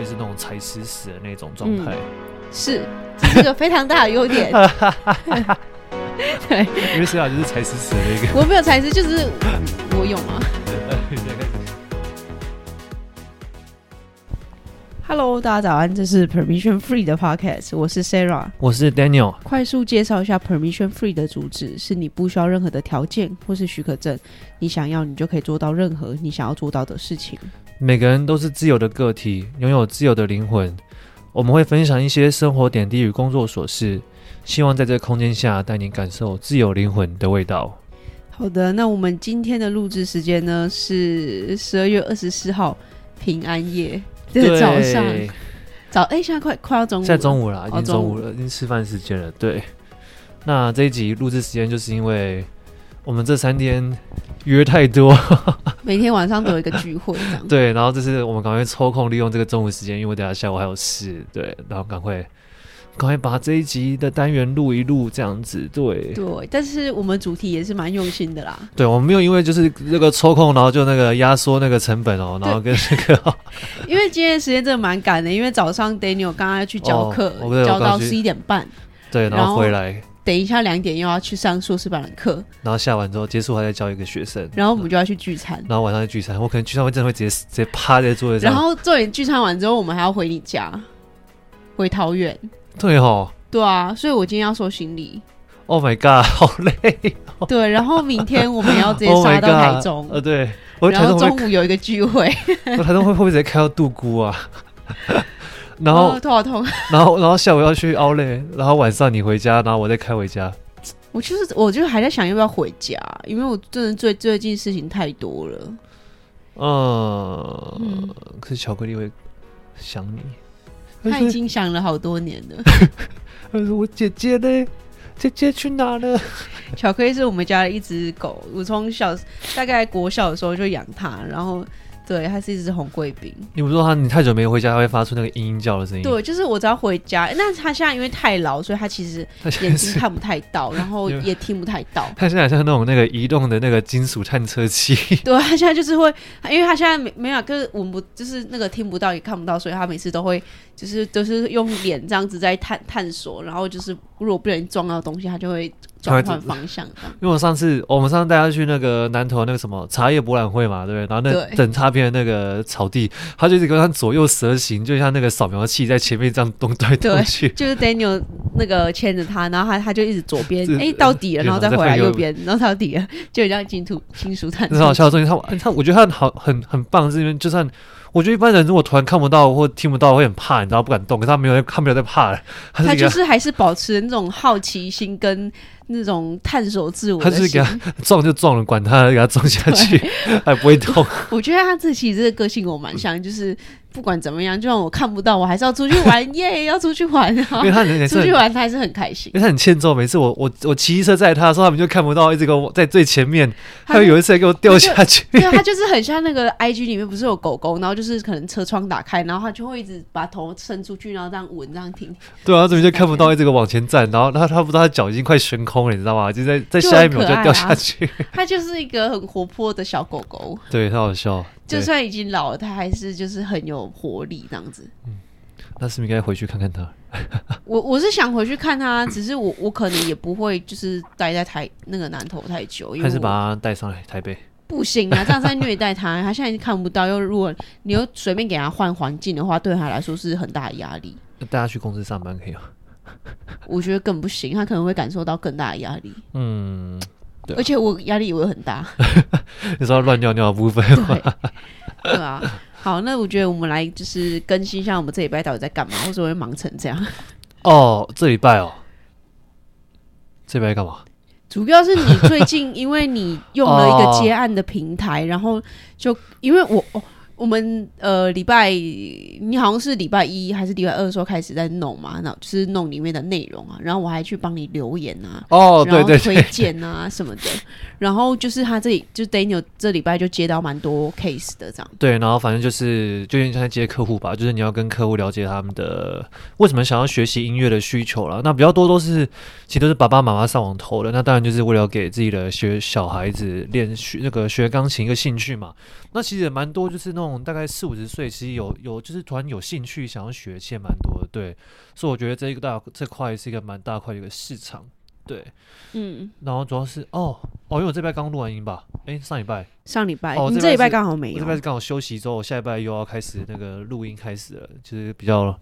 会是那种踩死死的那种状态。嗯、是，这是个非常大的优点。对，因为 Sara 就是踩死死的那个。我没有踩死，就是我有吗？Hello，大家早安，这是 Permission Free 的 Podcast，我是 Sarah，我是 Daniel。快速介绍一下 Permission Free 的主旨：是你不需要任何的条件或是许可证，你想要，你就可以做到任何你想要做到的事情。每个人都是自由的个体，拥有自由的灵魂。我们会分享一些生活点滴与工作琐事，希望在这个空间下带你感受自由灵魂的味道。好的，那我们今天的录制时间呢是十二月二十四号平安夜。的早上，早哎、欸，现在快快要中午，现在中午了，已经中午了，哦、已经吃饭时间了。对，那这一集录制时间就是因为我们这三天约太多，每天晚上都有一个聚会这样。对，然后这是我们赶快抽空利用这个中午时间，因为等下下午还有事。对，然后赶快。赶快把这一集的单元录一录，这样子对。对，但是我们主题也是蛮用心的啦。对，我们没有因为就是那个抽空，然后就那个压缩那个成本哦，然后跟那个。因为今天时间真的蛮赶的，因为早上 Daniel 刚刚要去教课，哦、教到十一点半。对，然后回来，等一下两点又要去上硕士班的课，然后下完之后结束还在教一个学生，然后我们就要去聚餐，然后晚上去聚餐，我可能聚餐会真的会直接直接趴在座位上。然后做完聚餐完之后，我们还要回你家，回桃园。对哦。对啊，所以我今天要收行李。Oh my god，好累哦。对，然后明天我们要直接杀到台中。呃，对。然后中午有一个聚会。我台中会会不会直接开到杜姑啊？然后头好痛。然后然后下午要去奥莱，然后晚上你回家，然后我再开回家。我就是，我就还在想要不要回家，因为我真的最最近事情太多了。嗯。可是巧克力会想你。他已经想了好多年了。他说：“我姐姐呢？姐姐去哪了？” 巧克力是我们家的一只狗，我从小大概国小的时候就养它，然后。对，它是一只红贵宾。你不是说它你太久没回家，它会发出那个嘤嘤叫的声音？对，就是我只要回家，那它现在因为太老，所以它其实眼睛看不太到，然后也听不太到。它现在像那种那个移动的那个金属探测器。对，它现在就是会，因为它现在没没有，就是闻不，就是那个听不到也看不到，所以它每次都会，就是都是用脸这样子在探探索，然后就是如果不小心撞到东西，它就会。转换方向，因为我上次我们上次带他去那个南投那个什么茶叶博览会嘛，对不对？然后那等擦边的那个草地，他就一直跟他左右蛇形，就像那个扫描器在前面这样动来动去。就是 Daniel 那个牵着他，然后他他就一直左边，哎、欸，到底了，然后再回来右边，然后到底了，就像金属金属探。很好笑的东西，他他我觉得他好很很棒，是因为就算。我觉得一般人如果突然看不到或听不到，会很怕，你知道不敢动。可是他没有，他没有在怕。他，他就是还是保持那种好奇心跟那种探索自我的。他就是给他 撞就撞了，管他，给他撞下去，还不会痛。我觉得他自己这个个性跟我蛮像，就是。不管怎么样，就算我看不到，我还是要出去玩耶！要出去玩，因为他 出去玩，他还是很开心。因为他很欠揍，每次我我我骑车载他的时候，他们就看不到，一直给我在最前面。他有一次还给我掉下去。对，他就是很像那个 IG 里面不是有狗狗，然后就是可能车窗打开，然后他就会一直把头伸出去，然后这样闻，这样听。对啊，他怎么就看不到，一直往前站，然后他他不知道他脚已经快悬空了，你知道吗？就在在下一秒就掉下去。他就是一个很活泼的小狗狗。对，他好笑。就算已经老了，它还是就是很有活力这样子。嗯，那是不是应该回去看看它？我我是想回去看它，只是我我可能也不会就是待在台那个南头太久，因为还是把它带上来台北。不行啊，这样在虐待他，他现在已经看不到。又如果你又随便给他换环境的话，对他来说是很大的压力。带他去公司上班可以吗？我觉得更不行，他可能会感受到更大的压力。嗯。啊、而且我压力也会很大，你说乱尿尿的部分对，对啊。好，那我觉得我们来就是更新一下我们这礼拜到底在干嘛，为什么会忙成这样？哦，这礼拜哦，这礼拜干嘛？主要是你最近因为你用了一个接案的平台，哦、然后就因为我哦。我们呃礼拜，你好像是礼拜一还是礼拜二的时候开始在弄嘛？那就是弄里面的内容啊，然后我还去帮你留言啊，哦，对对，推荐啊什么的。然后就是他这里就 Daniel 这礼拜就接到蛮多 case 的这样。对，然后反正就是就像在接客户吧，就是你要跟客户了解他们的为什么想要学习音乐的需求了。那比较多都是其实都是爸爸妈妈上网投的，那当然就是为了给自己的学小孩子练学那个学钢琴一个兴趣嘛。那其实也蛮多就是那种。大概四五十岁，其实有有就是突然有兴趣想要学，其实蛮多的。对，所以我觉得这一个大这块是一个蛮大块的一个市场。对，嗯，然后主要是哦哦，因为我这礼拜刚录完音吧？哎，上礼拜，上礼拜，哦，你这礼拜刚好没有，我这礼拜刚好休息之后，我下礼拜又要开始那个录音开始了，就是比较。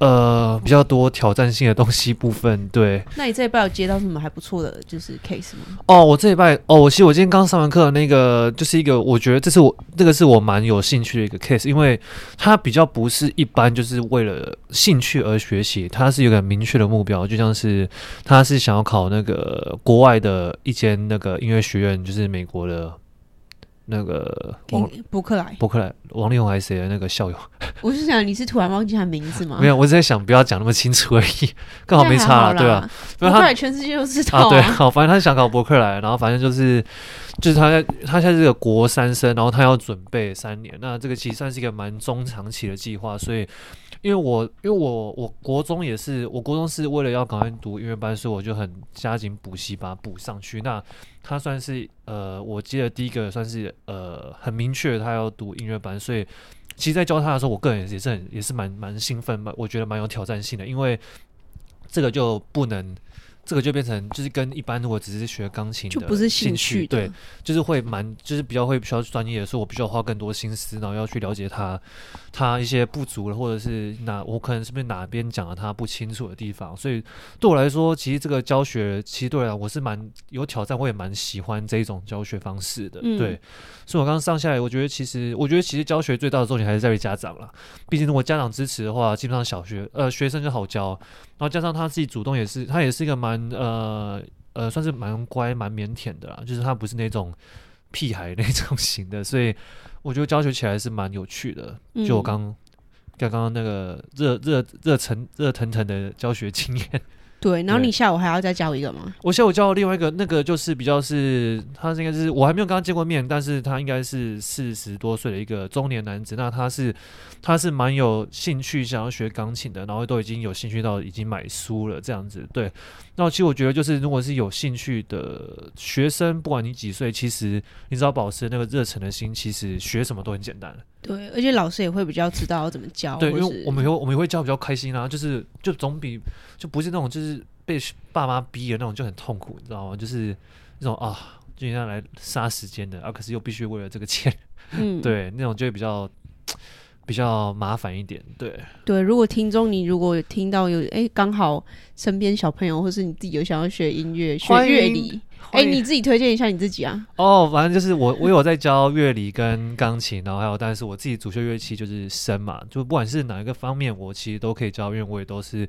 呃，比较多挑战性的东西部分，对。那你这一拜有接到什么还不错的，就是 case 吗？哦，我这一拜，哦，我其实我今天刚上完课，那个就是一个，我觉得这是我这个是我蛮有兴趣的一个 case，因为它比较不是一般就是为了兴趣而学习，它是有个明确的目标，就像是他是想要考那个国外的一间那个音乐学院，就是美国的。那个王伯克莱，伯克莱，王力宏还是谁的那个校友？我是想你是突然忘记他名字吗？没有，我是在想不要讲那么清楚而已，刚好没差了，对吧？伯克莱全世界都知道啊。啊对，好，反正他想搞伯克莱，然后反正就是就是他在他现在是个国三生，然后他要准备三年，那这个其实算是一个蛮中长期的计划，所以。因为我因为我我国中也是，我国中是为了要赶快读音乐班，所以我就很加紧补习，把它补上去。那他算是呃，我记得第一个算是呃很明确他要读音乐班，所以其实，在教他的时候，我个人也是很也是蛮蛮兴奋，蛮我觉得蛮有挑战性的，因为这个就不能。这个就变成就是跟一般如果只是学钢琴的就不是兴趣，对，就是会蛮就是比较会比较专业的，所以我必须要花更多心思，然后要去了解他他一些不足的，或者是哪我可能是不是哪边讲了他不清楚的地方，所以对我来说，其实这个教学其实对我，我是蛮有挑战，我也蛮喜欢这一种教学方式的，嗯、对，所以我刚刚上下来，我觉得其实我觉得其实教学最大的重点还是在于家长了，毕竟如果家长支持的话，基本上小学呃学生就好教，然后加上他自己主动也是，他也是一个蛮。呃呃，算是蛮乖、蛮腼腆的啦，就是他不是那种屁孩那种 型的，所以我觉得教学起来是蛮有趣的。就我刚刚刚那个热热热腾热腾腾的教学经验。对，然后你下午还要再教一个吗？我下午教另外一个，那个就是比较是，他应该是我还没有跟他见过面，但是他应该是四十多岁的一个中年男子。那他是他是蛮有兴趣想要学钢琴的，然后都已经有兴趣到已经买书了这样子。对，那其实我觉得就是如果是有兴趣的学生，不管你几岁，其实你只要保持那个热忱的心，其实学什么都很简单。对，而且老师也会比较知道要怎么教。对，因为我们有我们也会教比较开心啊，就是就总比就不是那种就是被爸妈逼的那种就很痛苦，你知道吗？就是那种啊，就像来杀时间的啊，可是又必须为了这个钱，嗯，对，那种就会比较比较麻烦一点。对对，如果听众你如果听到有哎刚好身边小朋友或是你自己有想要学音乐学乐理。哎、欸，你自己推荐一下你自己啊！哦，反正就是我，我有在教乐理跟钢琴，然后还有，但是我自己主修乐器就是声嘛，就不管是哪一个方面，我其实都可以教，因为我也都是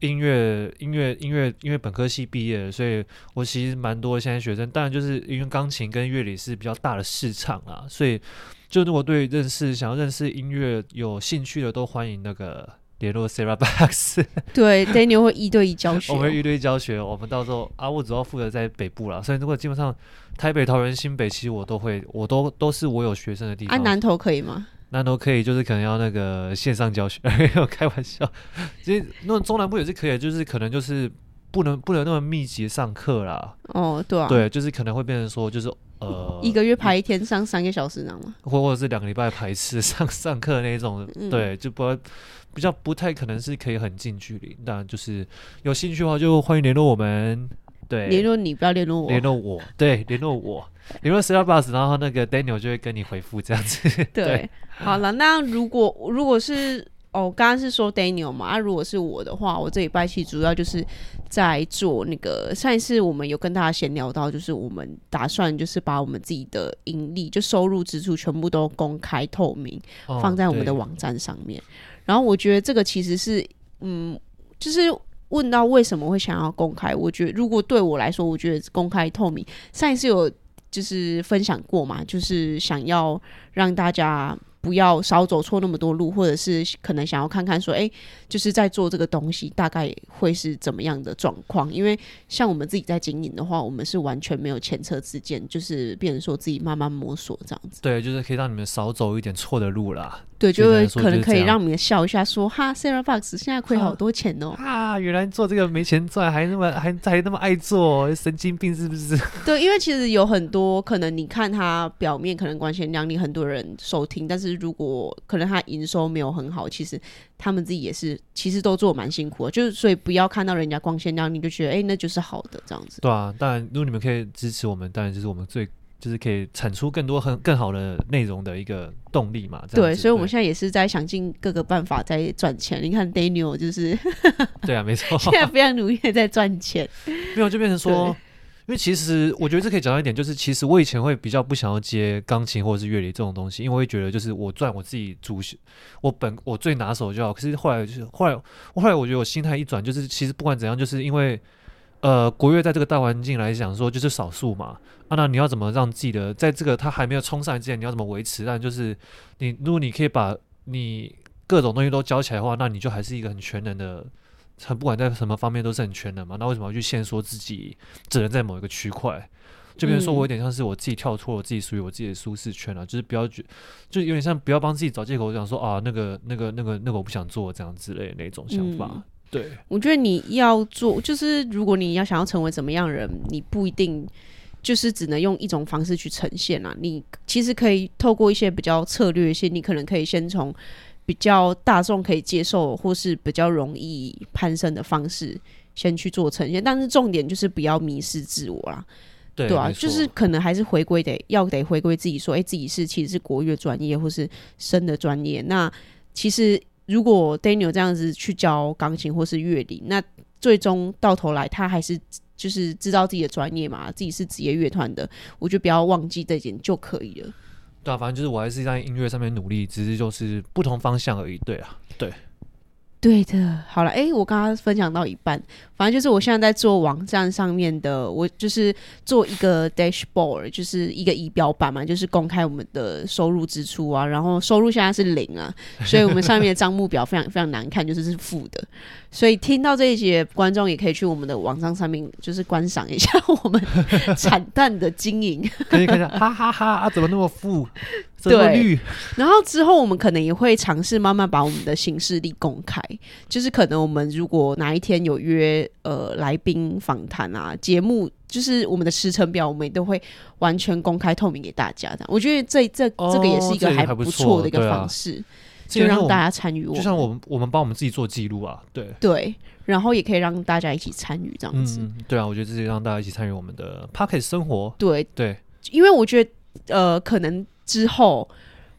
音乐、音乐、音乐、音乐本科系毕业的，所以我其实蛮多现在学生。当然，就是因为钢琴跟乐理是比较大的市场啊，所以就如果对认识、想要认识音乐有兴趣的，都欢迎那个。联络 Sarah Box，对，Daniel 会一对一教学，我们一对一教学，我们到时候啊，我主要负责在北部啦，所以如果基本上台北、桃园、新北，其实我都会，我都都是我有学生的地方。啊，南投可以吗？南投可以，就是可能要那个线上教学，没有开玩笑。其实那中南部也是可以，就是可能就是不能不能那么密集上课啦。哦，对啊，对，就是可能会变成说，就是呃，一个月排一天上三个小时，那样吗？或或者是两个礼拜排一次上 上课那种，嗯、对，就不。比较不太可能是可以很近距离，当然就是有兴趣的话就欢迎联络我们。对，联络你不要联络我，联络我，对，联络我，联络 Starbucks，然后那个 Daniel 就会跟你回复这样子。对，对好了，那如果如果是哦，刚刚是说 Daniel 嘛，啊，如果是我的话，我这礼拜其实主要就是在做那个上一次我们有跟大家闲聊到，就是我们打算就是把我们自己的盈利就收入支出全部都公开透明，哦，放在我们的网站上面。然后我觉得这个其实是，嗯，就是问到为什么会想要公开？我觉得如果对我来说，我觉得公开透明，上一次有就是分享过嘛，就是想要让大家不要少走错那么多路，或者是可能想要看看说，哎，就是在做这个东西大概会是怎么样的状况？因为像我们自己在经营的话，我们是完全没有前车之鉴，就是变成说自己慢慢摸索这样子。对，就是可以让你们少走一点错的路啦。对，就会可能可以让你们笑一下说，说哈，Sarah Fox 现在亏好多钱哦。啊，原来做这个没钱赚，还那么还还那么爱做，神经病是不是？对，因为其实有很多可能，你看他表面可能光鲜亮丽，很多人收听，但是如果可能他营收没有很好，其实他们自己也是其实都做蛮辛苦的，就是所以不要看到人家光鲜亮丽就觉得哎、欸、那就是好的这样子。对啊，当然如果你们可以支持我们，当然就是我们最。就是可以产出更多很更好的内容的一个动力嘛。对，所以我们现在也是在想尽各个办法在赚钱。你看，Daniel 就是，对啊，没错，现在非常努力的在赚钱。没有，就变成说，因为其实我觉得这可以讲到一点，就是其实我以前会比较不想要接钢琴或者是乐理这种东西，因为我会觉得就是我赚我自己主，我本我最拿手就好。可是后来就是后来，后来我觉得我心态一转，就是其实不管怎样，就是因为。呃，国乐在这个大环境来讲，说就是少数嘛。啊，那你要怎么让自己的在这个它还没有冲上来之前，你要怎么维持？但就是你，如果你可以把你各种东西都教起来的话，那你就还是一个很全能的，很不管在什么方面都是很全能嘛。那为什么要去限缩自己只能在某一个区块？就比如说我有点像是我自己跳脱了自己属于我自己的舒适圈了，啊，就是不要觉，就有点像不要帮自己找借口，讲说啊那个那个那个那个我不想做这样之类的那种想法。嗯对，我觉得你要做，就是如果你要想要成为怎么样人，你不一定就是只能用一种方式去呈现啊。你其实可以透过一些比较策略性，你可能可以先从比较大众可以接受或是比较容易攀升的方式先去做呈现。但是重点就是不要迷失自我啦，对，对啊，就是可能还是回归得要得回归自己说，哎，自己是其实是国乐专业或是声的专业。那其实。如果 Daniel 这样子去教钢琴或是乐理，那最终到头来他还是就是知道自己的专业嘛，自己是职业乐团的，我就不要忘记这一点就可以了。对啊，反正就是我还是在音乐上面努力，只是就是不同方向而已。对啊，对。对的，好了，诶，我刚刚分享到一半，反正就是我现在在做网站上面的，我就是做一个 dashboard，就是一个仪表板嘛，就是公开我们的收入支出啊，然后收入现在是零啊，所以我们上面的账目表非常非常难看，就是是负的，所以听到这一节观众也可以去我们的网站上面，就是观赏一下我们 惨淡的经营，可以看一下，哈哈哈啊，怎么那么负？对，然后之后我们可能也会尝试慢慢把我们的行事历公开，就是可能我们如果哪一天有约呃来宾访谈啊，节目就是我们的时程表，我们也都会完全公开透明给大家的。我觉得这这这个也是一个还不错的一个方式，就让大家参与。就像我们我们帮我们自己做记录啊，对对，然后也可以让大家一起参与这样子。嗯，对啊，我觉得这是让大家一起参与我们的 Pocket 生活。对对，因为我觉得呃可能。之后，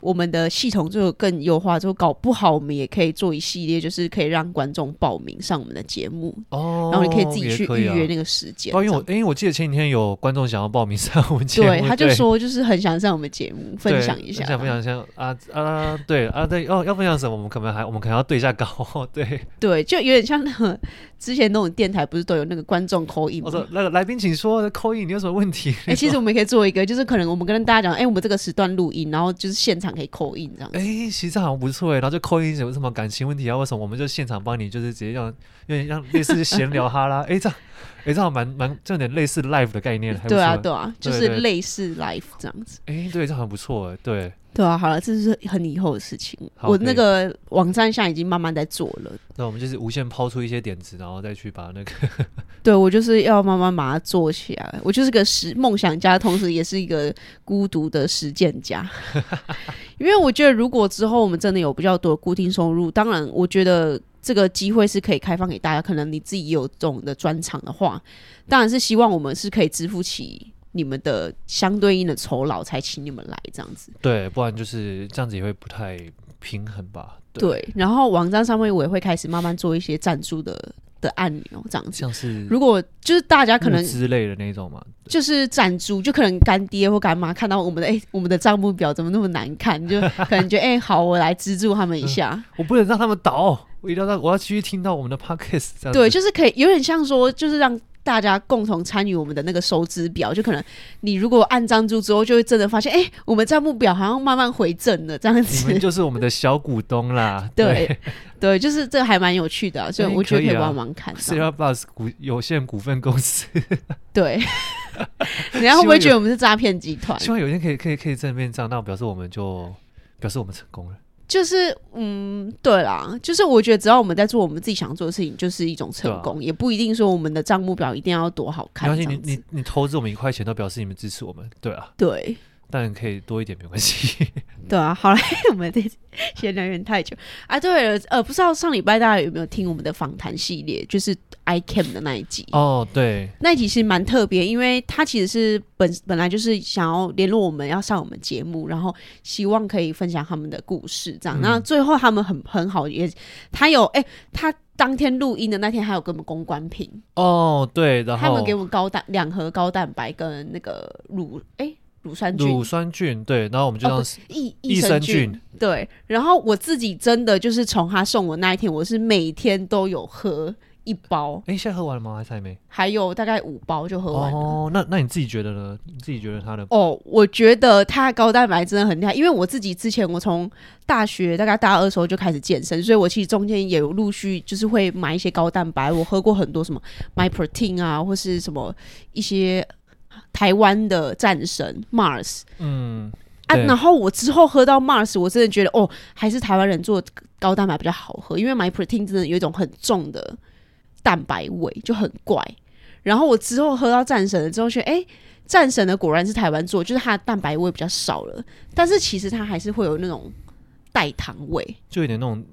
我们的系统就更优化，就搞不好我们也可以做一系列，就是可以让观众报名上我们的节目哦，然后你可以自己去预约那个时间。哦，因为我因为我记得前几天有观众想要报名上我们节目，对，他就说就是很想上我们节目分享一下，想分享一下啊啊，对啊对哦，要分享什么？我们可能还我们可能要对一下稿，对对，就有点像那个。之前那种电台不是都有那个观众 call in 吗？我说那个来宾请说 call in，你有什么问题？哎、欸，其实我们也可以做一个，就是可能我们跟大家讲，哎、欸，我们这个时段录音，然后就是现场可以 call in 这样。哎、欸，其实这好像不错哎，然后就 call in 有什么感情问题啊？为什么我们就现场帮你，就是直接让有点像类似闲聊哈啦。哎、欸，这样，哎、欸，这样蛮蛮，这有点类似 live 的概念。对啊，对啊，就是类似 live 这样子。哎、欸，对，这好像不错哎，对。对啊，好了，这是很以后的事情。我那个网站现在已经慢慢在做了。那我们就是无限抛出一些点子，然后再去把那个。对，我就是要慢慢把它做起来。我就是个实梦想家，同时也是一个孤独的实践家。因为我觉得，如果之后我们真的有比较多的固定收入，当然，我觉得这个机会是可以开放给大家。可能你自己有这种的专长的话，当然是希望我们是可以支付起。你们的相对应的酬劳才请你们来这样子，对，不然就是这样子也会不太平衡吧？对，对，然后网站上面我也会开始慢慢做一些赞助的的按钮，这样子，像是如果就是大家可能之类的那种嘛，就是赞助，就可能干爹或干妈看到我们的哎、欸，我们的账目表怎么那么难看，就 可能觉得哎、欸，好，我来资助他们一下，嗯、我不能让他们倒，我一定要让我要继续听到我们的 podcast，对，就是可以有点像说，就是让。大家共同参与我们的那个收支表，就可能你如果按赞助之后，就会真的发现，哎、欸，我们账目表好像慢慢回正了，这样子。你们就是我们的小股东啦。对对，就是这个还蛮有趣的、啊，所以我觉得可以帮忙看。Cereal Plus 股有限股份公司。对，人家会不会觉得我们是诈骗集团？希望有一天可以可以可以正面账，那表示我们就表示我们成功了。就是嗯，对啦，就是我觉得只要我们在做我们自己想做的事情，就是一种成功，啊、也不一定说我们的账目表一定要多好看。没关系，你你你投资我们一块钱，都表示你们支持我们，对啊，对，但可以多一点没关系。对啊，好了，我们这闲聊有点太久啊。对了，呃，不知道上礼拜大家有没有听我们的访谈系列，就是。iCam 的那一集。哦，对，那一集其实蛮特别，因为他其实是本本来就是想要联络我们，要上我们节目，然后希望可以分享他们的故事，这样。那、嗯、最后他们很很好，也他有哎、欸，他当天录音的那天还有给我们公关品。哦，对，然后他们给我们高蛋两盒高蛋白跟那个乳哎乳酸菌。乳酸菌，对，然后我们就当益益生菌。对，然后我自己真的就是从他送我那一天，我是每天都有喝。一包，哎、欸，现在喝完了吗？还是还没？还有大概五包就喝完了。哦，那那你自己觉得呢？你自己觉得它的？哦，我觉得它高蛋白真的很厉害，因为我自己之前我从大学大概大二的时候就开始健身，所以我其实中间也有陆续就是会买一些高蛋白，我喝过很多什么 MyProtein 啊，或是什么一些台湾的战神 Mars，嗯啊，然后我之后喝到 Mars，我真的觉得哦，还是台湾人做高蛋白比较好喝，因为 MyProtein 真的有一种很重的。蛋白味就很怪，然后我之后喝到战神了之后，觉得哎，战神的果然是台湾做，就是它的蛋白味比较少了，但是其实它还是会有那种代糖味，就有点那种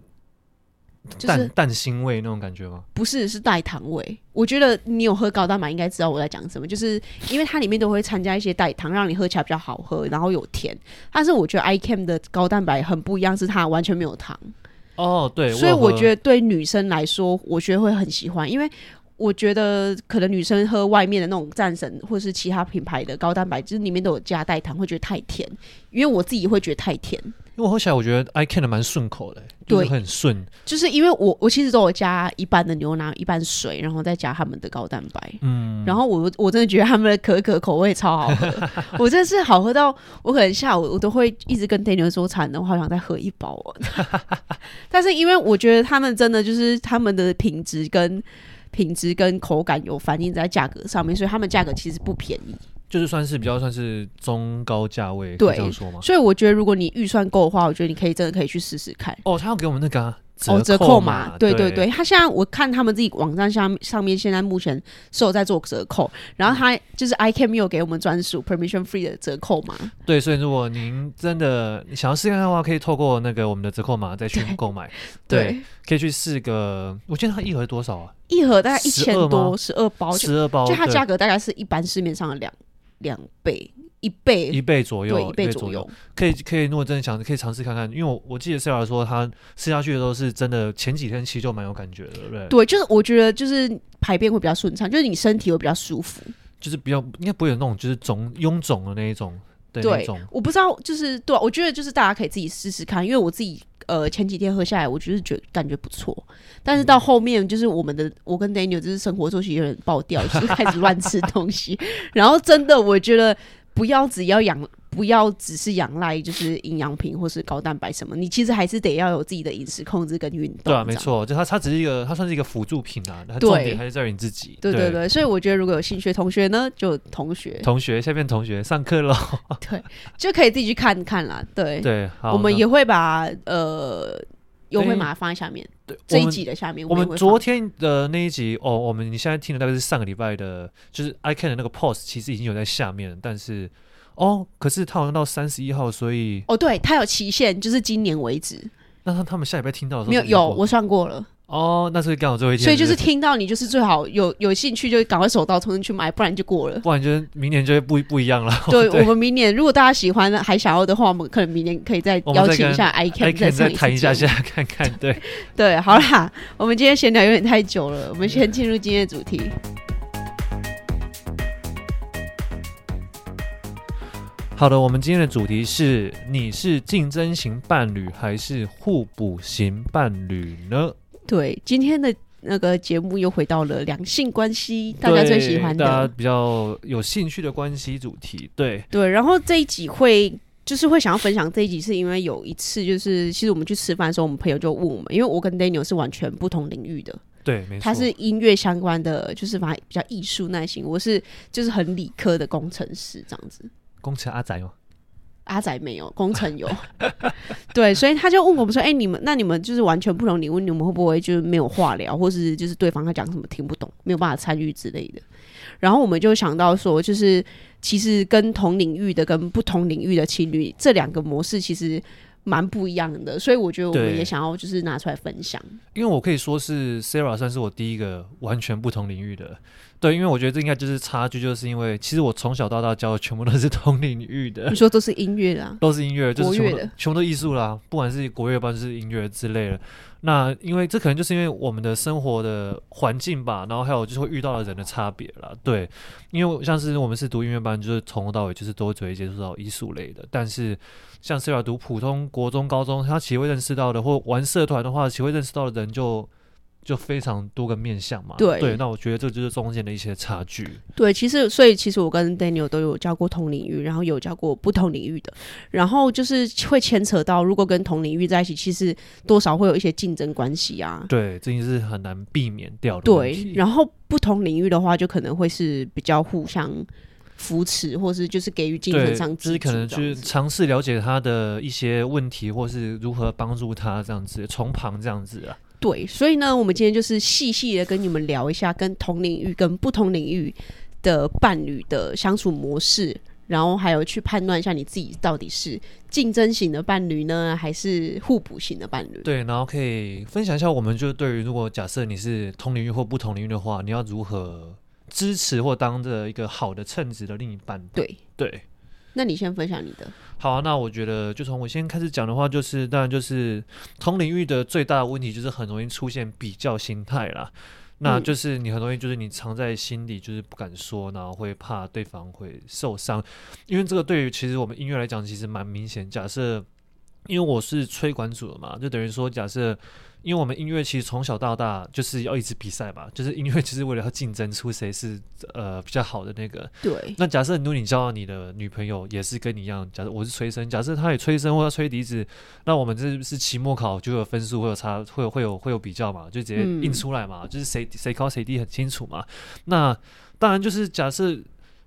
蛋、就是、蛋腥味那种感觉吗？不是，是代糖味。我觉得你有喝高蛋白应该知道我在讲什么，就是因为它里面都会参加一些代糖，让你喝起来比较好喝，然后有甜。但是我觉得 iCam 的高蛋白很不一样，是它完全没有糖。哦，对，所以我觉得对女生来说，我觉得会很喜欢，因为我觉得可能女生喝外面的那种战神或是其他品牌的高蛋白，就是里面都有加代糖，会觉得太甜。因为我自己会觉得太甜。因为我喝起来，我觉得 I can 的蛮顺口的，对，就是、很顺。就是因为我我其实都有加一半的牛奶，一半水，然后再加他们的高蛋白。嗯，然后我我真的觉得他们的可可口味超好喝，我真的是好喝到我可能下午我都会一直跟 Daniel 说惨的，我好想再喝一包哦。但是因为我觉得他们真的就是他们的品质跟品质跟口感有反映在价格上面，所以他们价格其实不便宜。就是算是比较算是中高价位，对，这样说吗？所以我觉得如果你预算够的话，我觉得你可以真的可以去试试看。哦，他要给我们那个、啊、哦折扣码，对对对，他现在我看他们自己网站上上面现在目前是有在做折扣，然后他就是 I Can 没有给我们专属 permission free 的折扣码。对，所以如果您真的想要试看的话，可以透过那个我们的折扣码再去购买对。对，可以去试个，我记得它一盒多少啊？一盒大概一千多，十二包，十二包，就它价格大概是一般市面上的两。两倍，一倍，一倍左右，一倍左右，可以，可以。如果真的想，可以尝试看看。因为我我记得 Sarah 说，他吃下去的时候是真的，前几天其实就蛮有感觉的，对不对？对，就是我觉得就是排便会比较顺畅，就是你身体会比较舒服，就是比较应该不会有那种就是肿臃肿的那一种。对，对我不知道，就是对，我觉得就是大家可以自己试试看，因为我自己。呃，前几天喝下来，我就是觉得感觉不错，但是到后面就是我们的，我跟 Daniel 就是生活作息有点爆掉，就是开始乱吃东西，然后真的我觉得不要只要养。不要只是仰赖就是营养品或是高蛋白什么，你其实还是得要有自己的饮食控制跟运动。对啊，没错，就它它只是一个，它算是一个辅助品啊，它重点还是在于你自己。对对对，对，所以我觉得如果有兴趣的同学呢，就同学同学下面同学上课喽，对，就可以自己去看看啦。对对，好，我们也会把呃优惠码放在下面，对，这一集的下面我。我们昨天的那一集哦，我们你现在听的大概是上个礼拜的，就是 I can 的那个 post，其实已经有在下面，但是。哦，可是他好像到三十一号，所以哦，对，他有期限，就是今年为止。那他他们下礼拜听到的时候没有？有，我算过了。哦，那是刚好最后一天。所以就是听到你就是最好有有兴趣就赶快手到冲进去买，不然就过了。不然就明年就会不不一样了。对，对我们明年如果大家喜欢还想要的话，我们可能明年可以再邀请一下 I Can 再再谈一下下看看。对 对，好啦，我们今天闲聊有点太久了，我们先进入今天的主题。好的，我们今天的主题是：你是竞争型伴侣还是互补型伴侣呢？对，今天的那个节目又回到了两性关系，大家最喜欢的，大家比较有兴趣的关系主题。对对，然后这一集会就是会想要分享这一集，是因为有一次就是其实我们去吃饭的时候，我们朋友就问我们，因为我跟 Daniel 是完全不同领域的。对，没错，他是音乐相关的，就是反正比较艺术类型。我是就是很理科的工程师这样子。工程阿仔哦，阿仔没有，工程有。对，所以他就问我们说：“哎、欸，你们那你们就是完全不同领域，你们会不会就是没有话聊，或是就是对方他讲什么听不懂，没有办法参与之类的？”然后我们就想到说，就是其实跟同领域的跟不同领域的情侣这两个模式，其实。蛮不一样的，所以我觉得我们也想要就是拿出来分享。因为我可以说是 Sarah 算是我第一个完全不同领域的，对，因为我觉得这应该就是差距，就是因为其实我从小到大教的全部都是同领域的。你说都是音乐啊，都是音乐，就是全部的全部都艺术啦，不管是国乐班就是音乐之类的。那因为这可能就是因为我们的生活的环境吧，然后还有就是会遇到的人的差别啦。对，因为像是我们是读音乐班，就是从头到尾就是都会只会接触到艺术类的。但是像 Sarah 读普通国中、高中，他其实会认识到的，或玩社团的话，其实会认识到的人就。就非常多个面向嘛，对，对，那我觉得这就是中间的一些差距。对，其实所以其实我跟 Daniel 都有教过同领域，然后有教过不同领域的，然后就是会牵扯到，如果跟同领域在一起，其实多少会有一些竞争关系啊。对，这件是很难避免掉的。对，然后不同领域的话，就可能会是比较互相扶持，或是就是给予精神上，就是可能去尝试了解他的一些问题，或是如何帮助他这样子，从旁这样子啊。对，所以呢，我们今天就是细细的跟你们聊一下跟同领域跟不同领域的伴侣的相处模式，然后还有去判断一下你自己到底是竞争型的伴侣呢，还是互补型的伴侣。对，然后可以分享一下，我们就对于如果假设你是同领域或不同领域的话，你要如何支持或当着一个好的称职的另一半？对对。那你先分享你的。好啊，那我觉得就从我先开始讲的话，就是当然就是同领域的最大的问题就是很容易出现比较心态啦。那就是你很容易就是你藏在心里，就是不敢说，然后会怕对方会受伤。因为这个对于其实我们音乐来讲，其实蛮明显。假设因为我是吹管组的嘛，就等于说假设。因为我们音乐其实从小到大就是要一直比赛嘛，就是音乐其实为了要竞争出谁是呃比较好的那个。对。那假设如果你交到你的女朋友也是跟你一样，假设我是吹笙，假设她也吹笙或者吹笛子，那我们这是期末考就有分数会有差，会有会有会有比较嘛，就直接印出来嘛，嗯、就是谁谁高谁低很清楚嘛。那当然就是假设。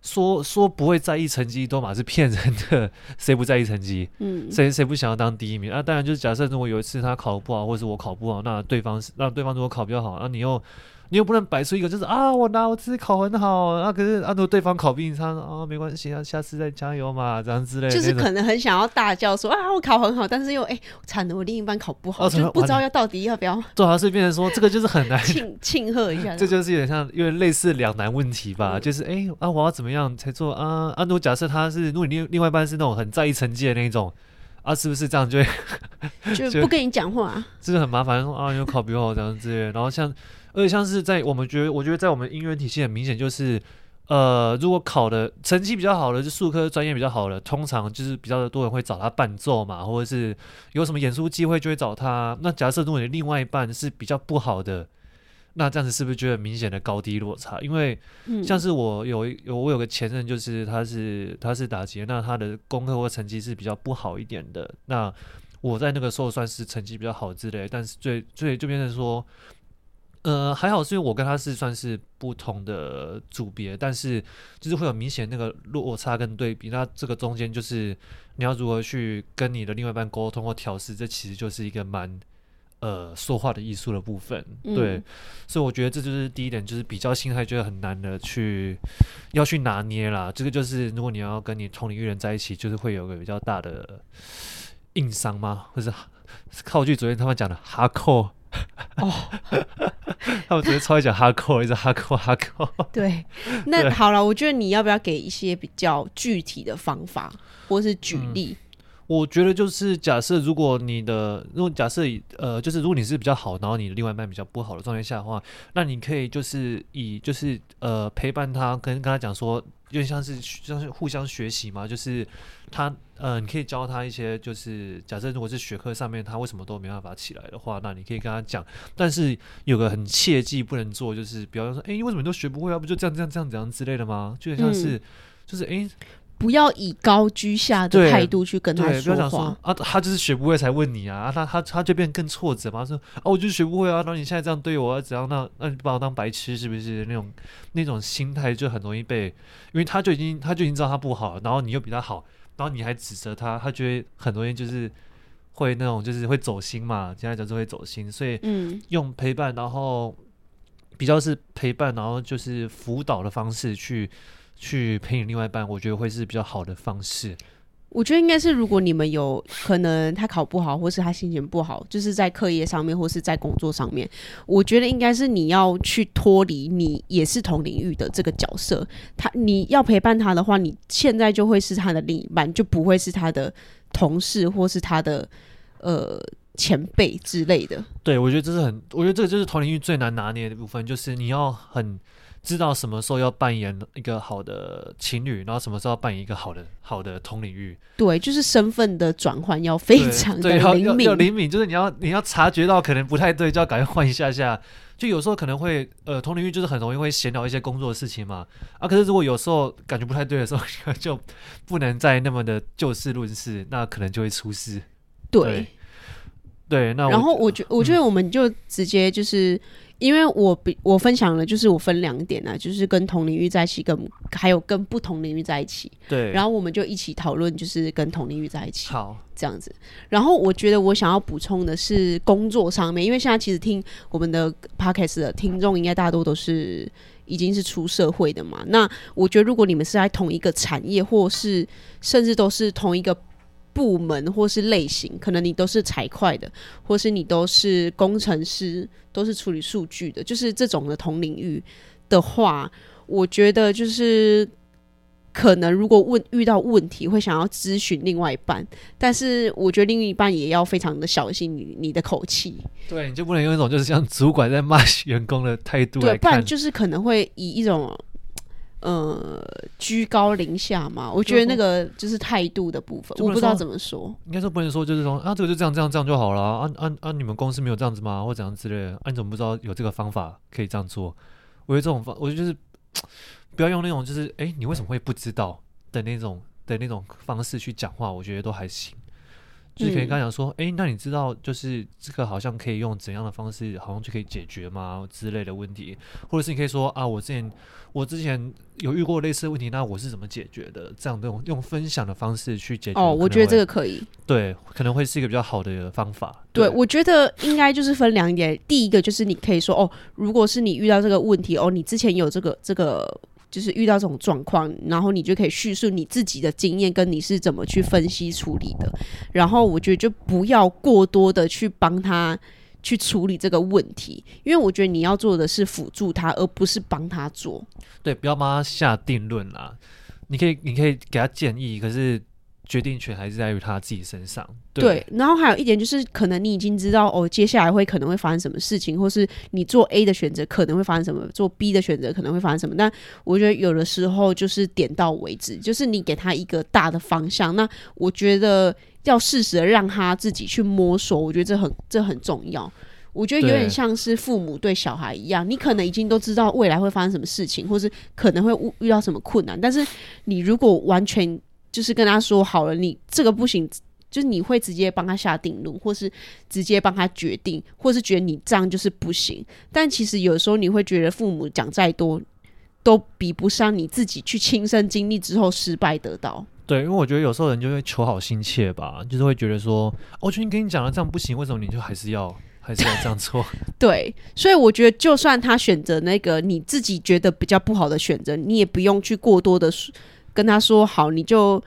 说说不会在意成绩，都嘛是骗人的。谁不在意成绩？嗯，谁谁不想要当第一名？啊，当然就是假设如果有一次他考不好，或者是我考不好，那对方是让对方如果考比较好，那你又。你又不能摆出一个就是啊，我拿我自己考很好啊，可是啊，如果对方考比你差啊，没关系啊，下次再加油嘛，这样之类的。就是可能很想要大叫说啊，我考很好，但是又哎，惨了，我另一半考不好，就不知道要到底要不要。对啊，所以变成说这个就是很难庆 庆贺一下。这就是有点像，因为类似两难问题吧，嗯、就是哎啊，我要怎么样才做啊？啊，如果假设他是，如果你另另外一半是那种很在意成绩的那一种啊，是不是这样就会 就不跟你讲话？这个很麻烦，说啊，你有考比我好这样之类的，然后像。而且像是在我们觉得，我觉得在我们音乐体系很明显就是，呃，如果考的成绩比较好的，就术科专业比较好的，通常就是比较多人会找他伴奏嘛，或者是有什么演出机会就会找他。那假设如果你另外一半是比较不好的，那这样子是不是觉得明显的高低落差？因为像是我有有我有个前任，就是他是他是打击，那他的功课或成绩是比较不好一点的。那我在那个时候算是成绩比较好之类，但是最最就变成说。呃，还好是因为我跟他是算是不同的组别，但是就是会有明显那个落差跟对比。那这个中间就是你要如何去跟你的另外一半沟通或调试，这其实就是一个蛮呃说话的艺术的部分。对，嗯、所以我觉得这就是第一点，就是比较心态觉得很难的去要去拿捏啦。这个就是如果你要跟你同领域人在一起，就是会有个比较大的硬伤吗？或者靠句昨天他们讲的哈扣。哦，他们直接超级讲哈扣，一直哈扣哈扣。对，那好了，我觉得你要不要给一些比较具体的方法，或是举例？嗯、我觉得就是假设，如果你的如果假设呃，就是如果你是比较好，然后你的另外一半比较不好的状态下的话，那你可以就是以就是呃陪伴他，跟跟他讲说，有点像是像是互相学习嘛，就是他呃，你可以教他一些，就是假设如果是学科上面他为什么都没办法起来的话，那你可以跟他讲，但是有个很切记不能做，就是比方说，哎，为什么你都学不会啊？不就这样这样这样这样之类的吗？就很像是、嗯、就是哎。诶不要以高居下的态度去跟他说话。不要讲说啊，他就是学不会才问你啊，啊他他他就变更挫折嘛，说啊，我就是学不会啊，然后你现在这样对我，啊怎样？那那你把我当白痴是不是？那种那种心态就很容易被，因为他就已经他就已经知道他不好，然后你又比他好，然后你还指责他，他觉得很多人就是会那种就是会走心嘛，现在讲是会走心，所以，用陪伴，然后比较是陪伴，然后就是辅导的方式去。去陪你另外一半，我觉得会是比较好的方式。我觉得应该是，如果你们有可能他考不好，或是他心情不好，就是在课业上面，或是在工作上面，我觉得应该是你要去脱离你也是同领域的这个角色。他你要陪伴他的话，你现在就会是他的另一半，就不会是他的同事或是他的呃前辈之类的。对，我觉得这是很，我觉得这个就是同领域最难拿捏的部分，就是你要很。知道什么时候要扮演一个好的情侣，然后什么时候要扮演一个好的好的同领域。对，就是身份的转换要非常的灵敏，要灵敏，就是你要你要察觉到可能不太对，就要赶快换一下下。就有时候可能会呃同领域就是很容易会闲聊一些工作的事情嘛。啊，可是如果有时候感觉不太对的时候，就不能再那么的就事论事，那可能就会出事。对，对，对，那然后我觉我觉得我们就直接就是。嗯因为我比我分享了，就是我分两点呢、啊，就是跟同领域在一起，跟还有跟不同领域在一起。对。然后我们就一起讨论，就是跟同领域在一起。好，这样子。然后我觉得我想要补充的是工作上面，因为现在其实听我们的 podcast 的听众，应该大多都是已经是出社会的嘛。那我觉得如果你们是在同一个产业，或是甚至都是同一个。部门或是类型，可能你都是财会的，或是你都是工程师，都是处理数据的，就是这种的同领域的话，我觉得就是可能如果问遇到问题，会想要咨询另外一半，但是我觉得另一半也要非常的小心你你的口气，对，你就不能用一种就是像主管在骂员工的态度来看，对，不然就是可能会以一种。呃，居高临下嘛，我觉得那个就是态度的部分，我不知道怎么说。应该说不能说就是说啊，这个就这样这样这样就好了啊啊啊！你们公司没有这样子吗？或怎样之类的？啊，你怎么不知道有这个方法可以这样做？我觉得这种方，我觉得就是 不要用那种就是哎、欸，你为什么会不知道的那种的那种方式去讲话，我觉得都还行。就是可以跟他讲说，哎、嗯欸，那你知道就是这个好像可以用怎样的方式，好像就可以解决吗？之类的问题，或者是你可以说啊，我之前我之前有遇过类似的问题，那我是怎么解决的？这样的用用分享的方式去解决。哦，我觉得这个可以，对，可能会是一个比较好的方法。对，对我觉得应该就是分两点，第一个就是你可以说哦，如果是你遇到这个问题，哦，你之前有这个这个。就是遇到这种状况，然后你就可以叙述你自己的经验，跟你是怎么去分析处理的。然后我觉得就不要过多的去帮他去处理这个问题，因为我觉得你要做的是辅助他，而不是帮他做。对，不要帮他下定论啊。你可以，你可以给他建议，可是。决定权还是在于他自己身上。对，对，然后还有一点就是，可能你已经知道哦，接下来会可能会发生什么事情，或是你做 A 的选择可能会发生什么，做 B 的选择可能会发生什么。但我觉得有的时候就是点到为止，就是你给他一个大的方向。那我觉得要适时的让他自己去摸索，我觉得这很这很重要。我觉得有点像是父母对小孩一样，你可能已经都知道未来会发生什么事情，或是可能会遇到什么困难，但是你如果完全就是跟他说好了，你这个不行，就是你会直接帮他下定论，或是直接帮他决定，或是觉得你这样就是不行。但其实有时候你会觉得父母讲再多，都比不上你自己去亲身经历之后失败得到。对，因为我觉得有时候人就会求好心切吧，就是会觉得说，我觉得跟你讲了这样不行，为什么你就还是要还是要这样做？对，所以我觉得就算他选择那个你自己觉得比较不好的选择，你也不用去过多的。跟他说好，你就。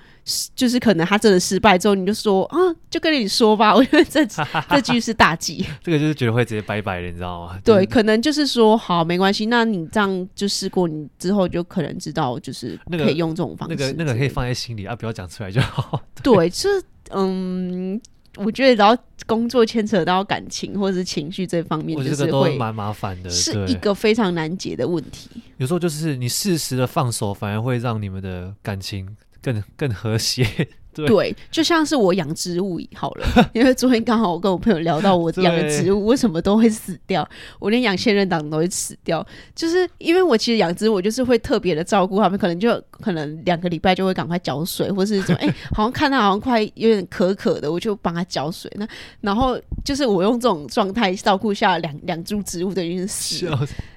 就是可能他真的失败之后，你就说啊，就跟你说吧。我觉得这 这句是大忌。这个就是觉得会直接拜拜了，你知道吗？对，可能就是说好，没关系。那你这样就试过，你之后就可能知道，就是可以用这种方式。那个那个可以放在心里啊，不要讲出来就好。对，这嗯，我觉得然后工作牵扯到感情或者是情绪这方面，就是会蛮麻烦的，是一个非常难解的问题。有时候就是你适时的放手，反而会让你们的感情。更更和谐。对，对，就像是我养植物好了，因为昨天刚好我跟我朋友聊到我养的植物为什么都会死掉，我连养仙人掌都会死掉，就是因为我其实养植物，我就是会特别的照顾它们，可能就可能两个礼拜就会赶快浇水，或是说 哎、欸，好像看它好像快有点渴渴的，我就帮它浇水。那然后就是我用这种状态照顾下两两株植物，等于是死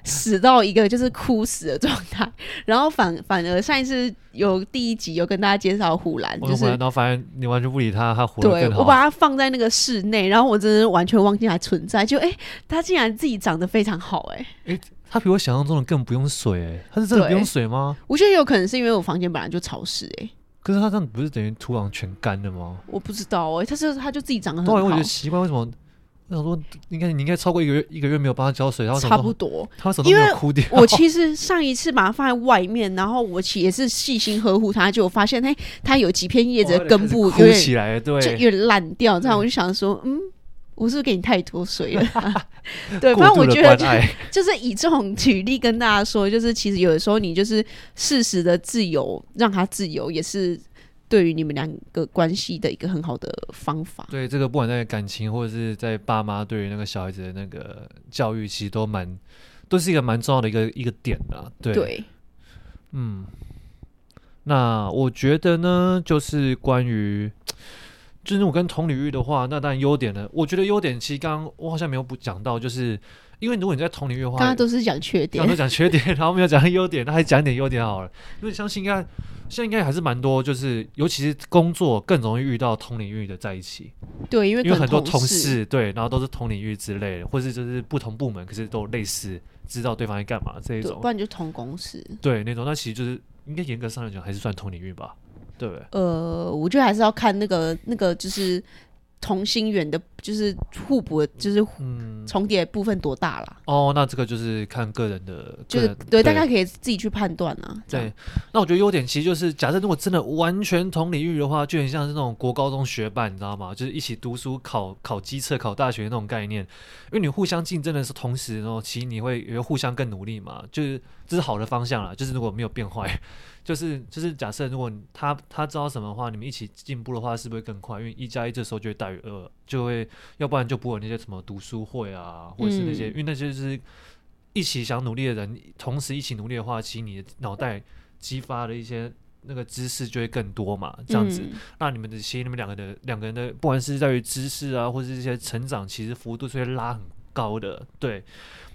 死到一个就是枯死的状态。然后反 反而上一次有第一集有跟大家介绍虎兰，就是然后。反而你完全不理他，他活得更好。对，我把它放在那个室内，然后我真的完全忘记它存在。就哎，它、欸、竟然自己长得非常好、欸，哎、欸，它比我想象中的更不用水、欸，哎，它是真的不用水吗？我觉得有可能是因为我房间本来就潮湿，哎。可是它这样不是等于土壤全干了吗？我不知道、欸，哎，它是它就自己长得很好。我觉得奇怪，为什么？我想说，应该你应该超过一个月，一个月没有帮他浇水，然后差不多，他什么没有枯掉。我其实上一次把它放在外面，然后我其也是细心呵护它，就发现，嘿，它有几片叶子的根部有点起来，对，就有点烂掉。这样我就想说，嗯，我是不是给你太多水了？对，反正我觉得就，就是以这种举例跟大家说，就是其实有的时候你就是适时的自由，让它自由也是。对于你们两个关系的一个很好的方法。对，这个不管在感情或者是在爸妈对于那个小孩子的那个教育，其实都蛮都是一个蛮重要的一个一个点啊。对，对嗯，那我觉得呢，就是关于就是我跟同领域的话，那当然优点呢，我觉得优点其实刚刚我好像没有不讲到，就是因为如果你在同领域的话，大家都是讲缺点，刚刚都讲缺点，然后没有讲优点，那还讲一点优点好了，因为相信应该。现在应该还是蛮多，就是尤其是工作更容易遇到同领域的在一起。对，因为因为很多同事对，然后都是同领域之类的，或是就是不同部门，可是都类似知道对方在干嘛这一种。不然就同公司。对，那种那其实就是应该严格上来讲还是算同领域吧，对不对？呃，我觉得还是要看那个那个就是。同心圆的，就是互补的，就是重叠部分多大啦？嗯、哦，那这个就是看个人的，就是对，对大家可以自己去判断啊。对，那我觉得优点其实就是，假设如果真的完全同领域的话，就很像是那种国高中学霸，你知道吗？就是一起读书、考考机测、考大学那种概念。因为你互相竞争的是同时，然后其实你会也会互相更努力嘛，就是这是好的方向啦。就是如果没有变坏。就是就是假设，如果他他知道什么的话，你们一起进步的话，是不是会更快？因为一加一这时候就会大于二，就会要不然就不会有那些什么读书会啊，或者是那些，嗯、因为那些就是一起想努力的人，同时一起努力的话，其实你的脑袋激发的一些那个知识就会更多嘛，这样子。嗯、那你们的其实你们两个的两个人的，不管是在于知识啊，或者是一些成长，其实幅度是会拉很高的，对。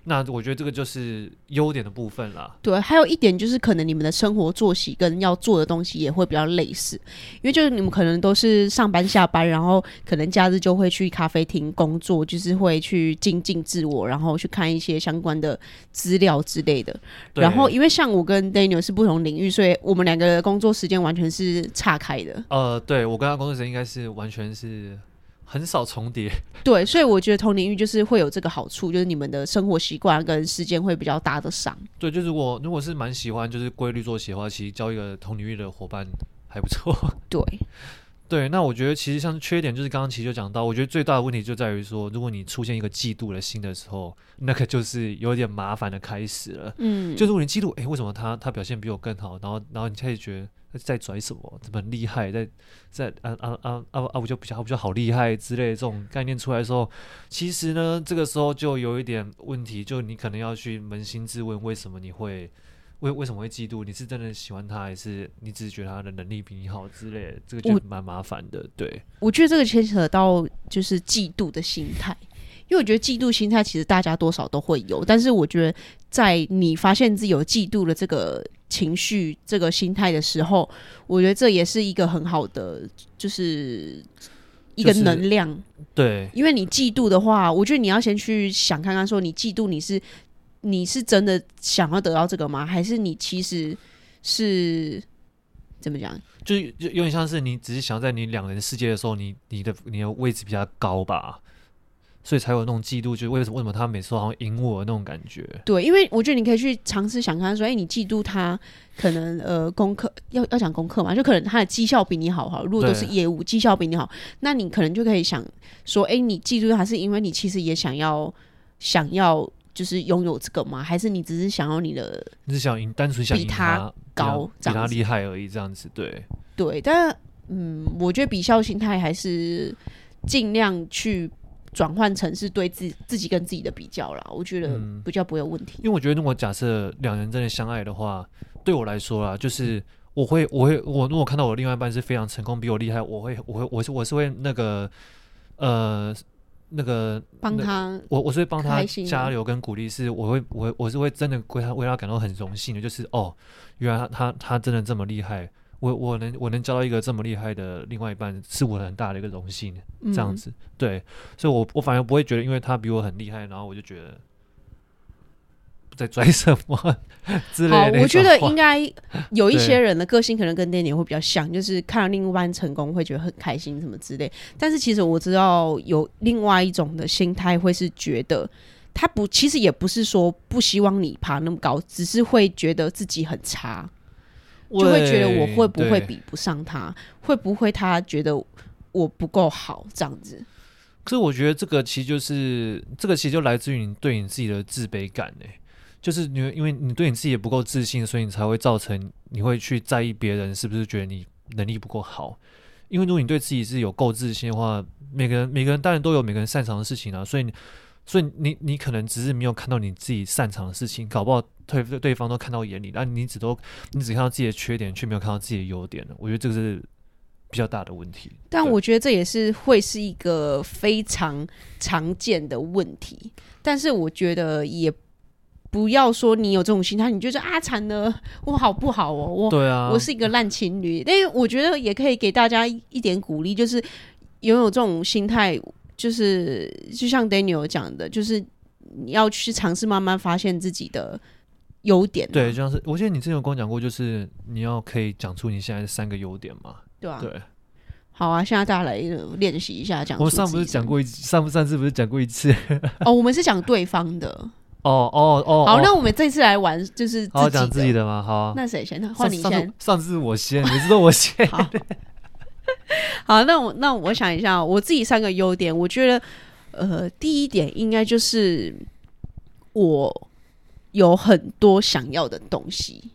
那我觉得这个就是优点的部分啦。对，还有一点就是可能你们的生活作息跟要做的东西也会比较类似，因为就是你们可能都是上班下班，然后可能假日就会去咖啡厅工作，就是会去精进自我，然后去看一些相关的资料之类的。然后因为像我跟 Daniel 是不同领域，所以我们两个的工作时间完全是岔开的。呃，对，我跟他工作时间应该是完全是。很少重叠，对，所以我觉得同领域就是会有这个好处，就是你们的生活习惯跟时间会比较搭得上。对，就是我如果是蛮喜欢就是规律作息的话，其实交一个同领域的伙伴还不错。对，对，那我觉得其实像缺点就是刚刚其实就讲到，我觉得最大的问题就在于说，如果你出现一个嫉妒的心的时候，那个就是有点麻烦的开始了。嗯，就如果你嫉妒，哎，为什么他他表现比我更好，然后然后你开始觉得。在拽什么？怎么很厉害？在在啊啊啊啊啊！我就比较比较好厉害之类这种概念出来的时候，其实呢，这个时候就有一点问题，就你可能要去扪心自问，为什么你会为为什么会嫉妒？你是真的喜欢他，还是你只是觉得他的能力比你好之类的？这个就蛮麻烦的。对，我觉得这个牵扯到就是嫉妒的心态。因为我觉得嫉妒心态其实大家多少都会有，但是我觉得在你发现自己有嫉妒的这个情绪、这个心态的时候，我觉得这也是一个很好的，就是一个能量。就是、对，因为你嫉妒的话，我觉得你要先去想看看，说你嫉妒你是你是真的想要得到这个吗？还是你其实是怎么讲？就就有点像是你只是想在你两人世界的时候，你你的你的位置比较高吧。所以才有那种嫉妒，就是为什么为什么他每次好像赢我的那种感觉？对，因为我觉得你可以去尝试想看说，哎、欸，你嫉妒他可能呃功课要要讲功课嘛，就可能他的绩效比你好哈。如果都是业务绩效比你好，那你可能就可以想说，哎、欸，你嫉妒他是因为你其实也想要想要就是拥有这个吗？还是你只是想要你的？你是想赢，单纯想比他，他高，比他厉害而已，这样子对。对，但嗯，我觉得比较心态还是尽量去。转换成是对自自己跟自己的比较啦，我觉得比较不会有问题。因为我觉得，如果假设两人真的相爱的话，对我来说啦，就是我会，我会，我如果看到我另外一半是非常成功，比我厉害，我会，我会，我是，我是会那个，呃，那个帮他，我我是会帮他加油跟鼓励，是我会，我，我是会真的为他为他感到很荣幸的，就是哦，原来他他他真的这么厉害。我我能我能交到一个这么厉害的另外一半，是我很大的一个荣幸。这样子，嗯、对，所以我我反而不会觉得，因为他比我很厉害，然后我就觉得在拽什么 之类的。好，我觉得应该 有一些人的个性可能跟 Daniel 会比较像，就是看到另一半成功会觉得很开心什么之类。但是其实我知道有另外一种的心态，会是觉得他不，其实也不是说不希望你爬那么高，只是会觉得自己很差。就会觉得我会不会比不上他？会不会他觉得我不够好这样子？可是我觉得这个其实就是这个其实就来自于你对你自己的自卑感诶，就是你因为你对你自己也不够自信，所以你才会造成你会去在意别人是不是觉得你能力不够好。因为如果你对自己是有够自信的话，每个人每个人当然都有每个人擅长的事情啊，所以所以你你可能只是没有看到你自己擅长的事情，搞不好。对对方都看到眼里，但你只都你只看到自己的缺点，却没有看到自己的优点。我觉得这个是比较大的问题。但我觉得这也是会是一个非常常见的问题。但是我觉得也不要说你有这种心态，你觉得啊惨了，我好不好哦？我对啊，我是一个烂情侣。但我觉得也可以给大家一点鼓励，就是拥有这种心态，就是就像 Daniel 讲的，就是你要去尝试慢慢发现自己的。优点对，就像是我记得你之前有跟我讲过，就是你要可以讲出你现在的三个优点嘛？对啊，对，好啊，现在大家来练习一下讲。我们上不是讲过一上上次不是讲过一次？哦，我们是讲对方的。哦 哦哦，好，那我们这次来玩就是好讲自己的嘛？好啊，那谁先？换你先。上次我先，你知道我先。好，好，那我那我想一下，我自己三个优点，我觉得呃，第一点应该就是我。有很多想要的东西，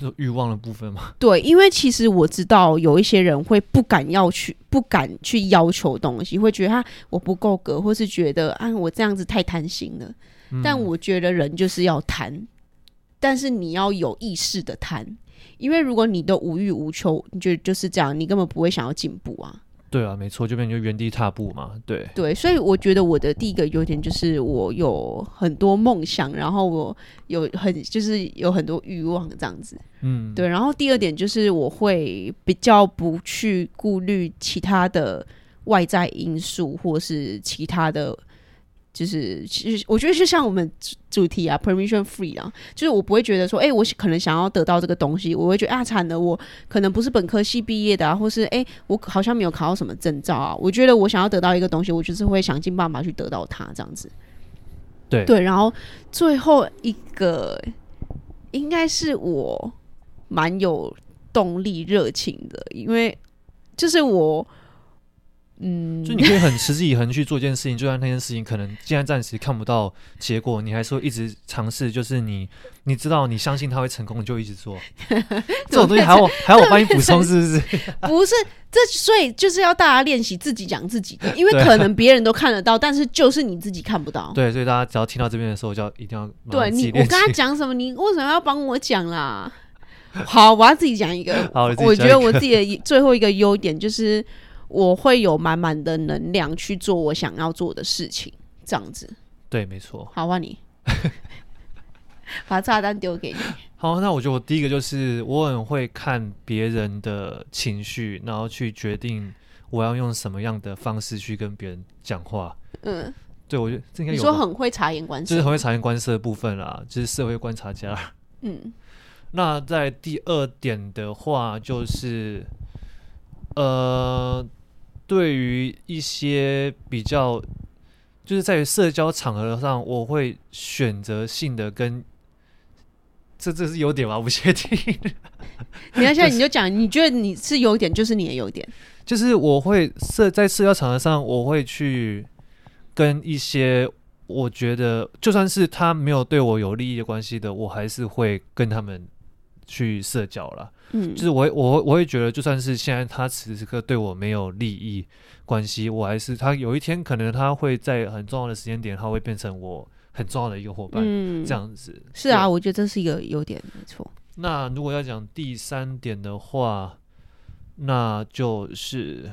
就欲望的部分吗？对，因为其实我知道有一些人会不敢要去，不敢去要求东西，会觉得他我不够格，或是觉得啊我这样子太贪心了。嗯。但我觉得人就是要贪，但是你要有意识的贪，因为如果你都无欲无求，你就就是这样，你根本不会想要进步啊。对啊，没错，就变成就原地踏步嘛。对对，所以我觉得我的第一个优点就是我有很多梦想，然后我有很就是有很多欲望这样子。嗯，对。然后第二点就是我会比较不去顾虑其他的外在因素，或是其他的。就是，其实我觉得就像我们主题啊，permission free 啊，就是我不会觉得说，哎、欸，我可能想要得到这个东西，我会觉得啊，惨了，我可能不是本科系毕业的啊，或是哎、欸，我好像没有考到什么证照啊。我觉得我想要得到一个东西，我就是会想尽办法去得到它，这样子。对对，然后最后一个应该是我蛮有动力、热情的，因为就是我。嗯，就你可以很持之以恒去做一件事情，就算那件事情可能现在暂时看不到结果，你还是会一直尝试。就是你，你知道你相信他会成功，你就一直做。这种东西还要还要我帮你补充，是不是？不是，这所以就是要大家练习自己讲自己的，因为 可能别人都看得到，但是就是你自己看不到。对，所以大家只要听到这边的时候，就要一定要对你，我跟他讲什么，你为什么要帮我讲啦？好，我要自己讲一个。好，我觉得我自己的最后一个优点就是。我会有满满的能量去做我想要做的事情，这样子。对，没错。好，啊你，把炸弹丢给你。好，那我觉得我第一个就是我很会看别人的情绪，然后去决定我要用什么样的方式去跟别人讲话。嗯，对，我觉得这应该有。你说很会察言观色，就是很会察言观色的部分啦，就是社会观察家。嗯，那在第二点的话，就是呃，对于一些比较，就是在于社交场合上，我会选择性的跟。这这是优点吗？我不确定。你要现在你就讲，你觉得你是优点，就是你的优点。就是我会社在社交场合上，我会去跟一些我觉得就算是他没有对我有利益的关系的，我还是会跟他们去社交了。嗯，就是我我我会觉得，就算是现在他此时此刻对我没有利益关系，我还是他有一天可能他会在很重要的时间点，他会变成我。很重要的一个伙伴，嗯，这样子是啊，我觉得这是一个优点，没错。那如果要讲第三点的话，那就是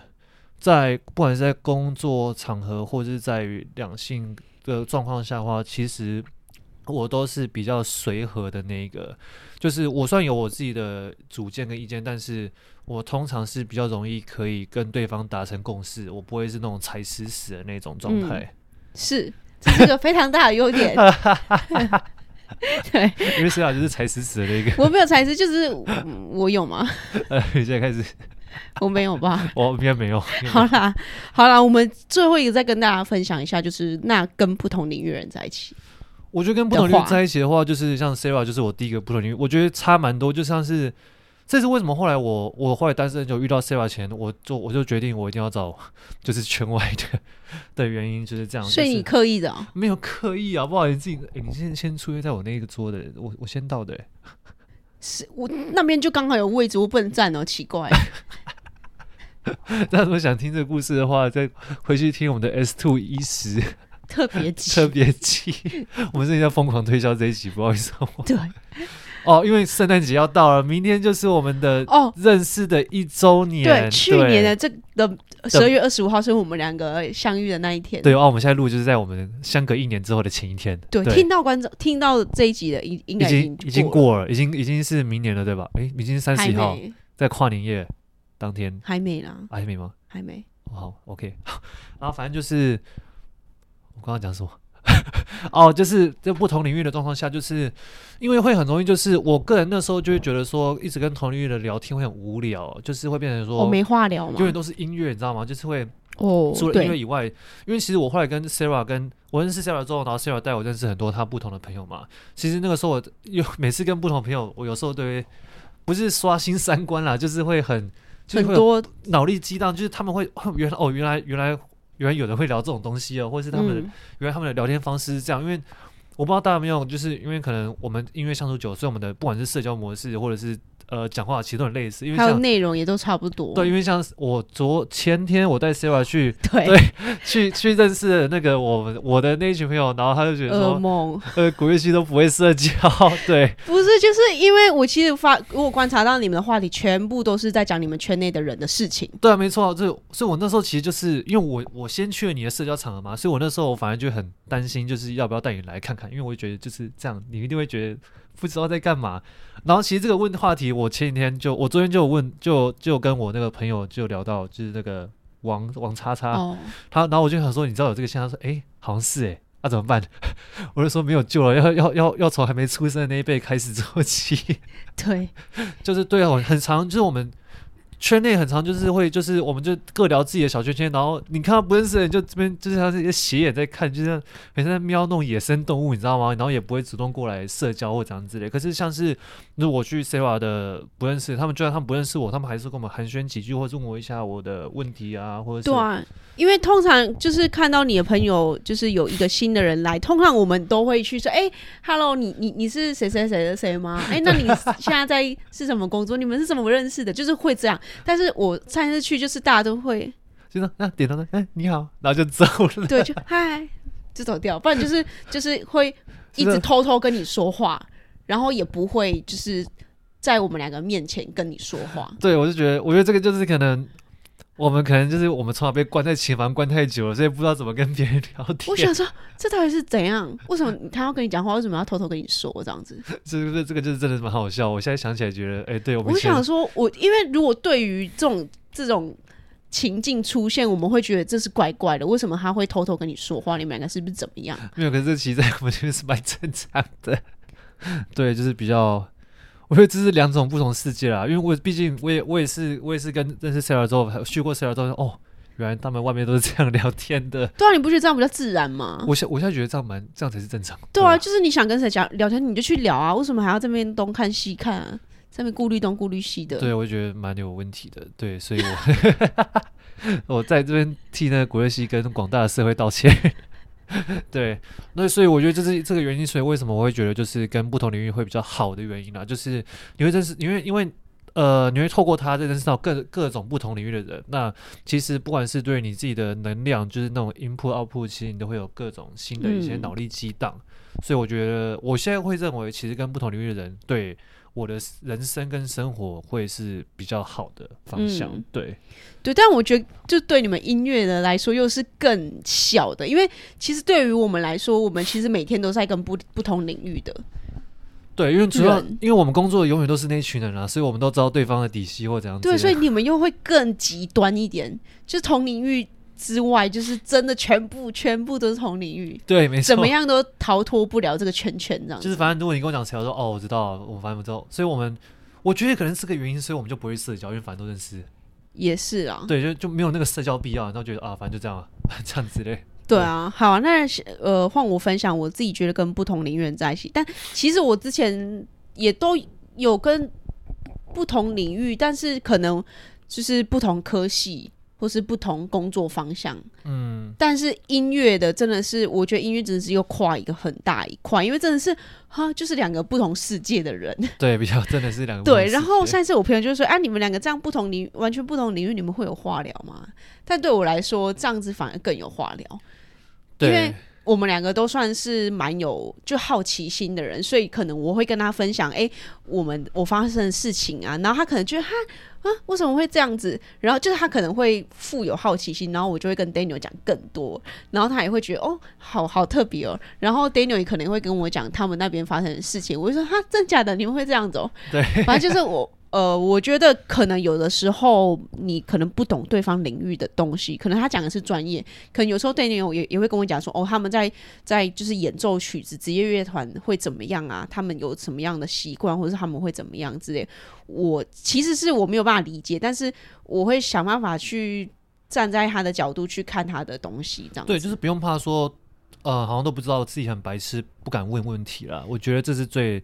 在不管是在工作场合，或者是在于两性的状况下的话，其实我都是比较随和的那一个。就是我算有我自己的主见跟意见，但是我通常是比较容易可以跟对方达成共识，我不会是那种踩死死的那种状态，嗯。是。这是个非常大的优点，对，因为谁俩就是踩死死的那个，我没有踩死，就是我有吗？呃，现在开始，我没有吧？我应该没有。好啦，好啦，我们最后一个再跟大家分享一下，就是那跟不同领域人在一起，我觉得跟不同领域在一起的话，就是像 Sarah，就是我第一个不同领域，我觉得差蛮多，就像是。这是为什么？后来我我后来单身就遇到 Sarah 前，我就我就决定我一定要找 就是圈外的 的原因就是这样。所以你刻意的、哦？没有刻意啊，不好意思，自己哎，你先先出现在我那个桌的，我我先到的。是我那边就刚好有位置，我不能站哦，奇怪。大家如果想听这个故事的话，再回去听我们的 S Two 一十特别集特别集。我们正在疯狂推销这一集，不好意思。对。哦，因为圣诞节要到了，明天就是我们的哦认识的一周年。对，去年的这的十二月二十五号是我们两个相遇的那一天。对哦，我们现在录就是在我们相隔一年之后的前一天。对，对听到观众听到这一集的，应应该已经已经过了，已经已经是明年了，对吧？哎，已经三十号，在跨年夜当天还没啦？还没吗？还没。好，OK。然 后反正就是我刚刚讲什么？哦，就是在不同领域的状况下，就是因为会很容易，就是我个人那时候就会觉得说，一直跟同领域的聊天会很无聊，就是会变成说，我没话聊嘛，永远都是音乐，你知道吗？就是会哦，除了音乐以外，因为其实我后来跟 Sara 跟我认识 Sara 之后，然后 Sara 带我认识很多他不同的朋友嘛。其实那个时候我有每次跟不同的朋友，我有时候都会不是刷新三观啦，就是会很就是会很多脑力激荡，就是他们会原来哦，原来原来。原来有人会聊这种东西哦，或者是他们、嗯、原来他们的聊天方式是这样，因为我不知道大家有没有，就是因为可能我们因为相处久，所以我们的不管是社交模式或者是。呃，讲话其实都很类似，因为还有内容也都差不多。对，因为像我昨前天我带 Sara 去，对，对去去认识的那个我们我的那一群朋友，然后他就觉得说，噩梦，呃，古月熙都不会社交，对，不是，就是因为我其实发，我观察到你们的话题全部都是在讲你们圈内的人的事情。对啊，没错，这所以，我那时候其实就是因为我我先去了你的社交场合嘛，所以我那时候我反而就很担心，就是要不要带你来看看，因为我觉得就是这样，你一定会觉得。不知道在干嘛，然后其实这个问话题，我前几天就我昨天就有问，就就跟我那个朋友就聊到，就是那个王王叉叉，哦、他然后我就想说，你知道有这个现象，说哎、欸，好像是哎、欸，那、啊、怎么办？我就说没有救了，要要要要从还没出生的那一辈开始做起。对，就是对啊，很长，就是我们。圈内很常，就是会，就是我们就各聊自己的小圈圈，然后你看到不认识的人，就这边就是他这些斜眼在看，就像很像在瞄那种野生动物，你知道吗？然后也不会主动过来社交或怎样之类。可是像是如果去 Sara 的不认识，他们就算他们不认识我，他们还是跟我们寒暄几句，或者问我一下我的问题啊，或者对啊，因为通常就是看到你的朋友就是有一个新的人来，通常我们都会去说，哎、欸、，Hello，你你你是谁谁谁的谁吗？哎、那你现在在是什么工作？你们是怎么认识的？就是会这样。但是我上次去，就是大家都会，就说啊，点头说，哎、欸，你好，然后就走了。对，就嗨，就走掉。不然就是 就是会一直偷偷跟你说话，然后也不会就是在我们两个面前跟你说话。对，我就觉得，我觉得这个就是可能我们可能就是我们从小被关在琴房关太久了，所以不知道怎么跟别人聊天。我想说，这到底是怎样？为什么他要跟你讲话？为什么要偷偷跟你说这样子？是不是这个就是真的是蛮好笑？我现在想起来觉得，哎、欸，对我们。我想说，我因为如果对于这种这种情境出现，我们会觉得这是怪怪的。为什么他会偷偷跟你说话？你们两个是不是怎么样？没有，可是其实在我们这边是蛮正常的。对，就是比较。我觉得这是两种不同世界啦，因为我毕竟我也我也是我也是跟认识 Sarah 之后去过 Sarah 之后哦，原来他们外面都是这样聊天的。对啊，你不觉得这样比较自然吗？我现我现在觉得这样蛮这样才是正常。对啊，就是你想跟谁讲聊天你就去聊啊，为什么还要这边东看西看啊？这边顾虑东顾虑西的。对，我觉得蛮有问题的。对，所以我 我在这边替那个古瑞希跟广大的社会道歉。对，那所以我觉得这是这个原因，所以为什么我会觉得就是跟不同领域会比较好的原因啦，就是你会认识，因为因为呃，你会透过他认识到各各种不同领域的人。那其实不管是对你自己的能量，就是那种 input output，其实你都会有各种新的一些脑力激荡。嗯、所以我觉得我现在会认为，其实跟不同领域的人对。我的人生跟生活会是比较好的方向，嗯、对。对，但我觉得就对你们音乐的来说又是更小的，因为其实对于我们来说，我们其实每天都在跟不不同领域的，对，因为主要因为我们工作永远都是那群人啊，所以我们都知道对方的底细或怎样，对，所以你们又会更极端一点，就是同领域。之外，就是真的全部全部都是同领域，对，没错，怎么样都逃脱不了这个圈圈，这样。就是反正如果你跟我讲谁，我说哦，我知道，我反正不知道，所以我们我觉得可能是个原因，所以我们就不会社交，因为反正都认识。也是啊，对，就就没有那个社交必要，然后觉得啊，反正就这样，这样子嘞。对啊，好啊，那呃，换我分享，我自己觉得跟不同领域人在一起，但其实我之前也都有跟不同领域，但是可能就是不同科系。或是不同工作方向，嗯，但是音乐的真的是，我觉得音乐真的是又跨一个很大一块，因为真的是哈，就是两个不同世界的人，对，比较真的是两个对。然后上次我朋友就说，哎、啊，你们两个这样不同领完全不同领域，你们会有话聊吗？但对我来说，这样子反而更有话聊，对。因为我们两个都算是蛮有就好奇心的人，所以可能我会跟他分享，哎、欸，我们我发生的事情啊，然后他可能觉得哈啊，为什么会这样子？然后就是他可能会富有好奇心，然后我就会跟 Daniel 讲更多，然后他也会觉得哦，好好特别哦。然后 Daniel 也可能会跟我讲他们那边发生的事情，我就说哈，真假的？你们会这样子哦？对，反正就是我。呃，我觉得可能有的时候你可能不懂对方领域的东西，可能他讲的是专业，可能有时候对你有也也会跟我讲说，哦，他们在在就是演奏曲子，职业乐团会怎么样啊？他们有什么样的习惯，或者是他们会怎么样之类。我其实是我没有办法理解，但是我会想办法去站在他的角度去看他的东西，这样。对，就是不用怕说，呃，好像都不知道自己很白痴，不敢问问题了。我觉得这是最。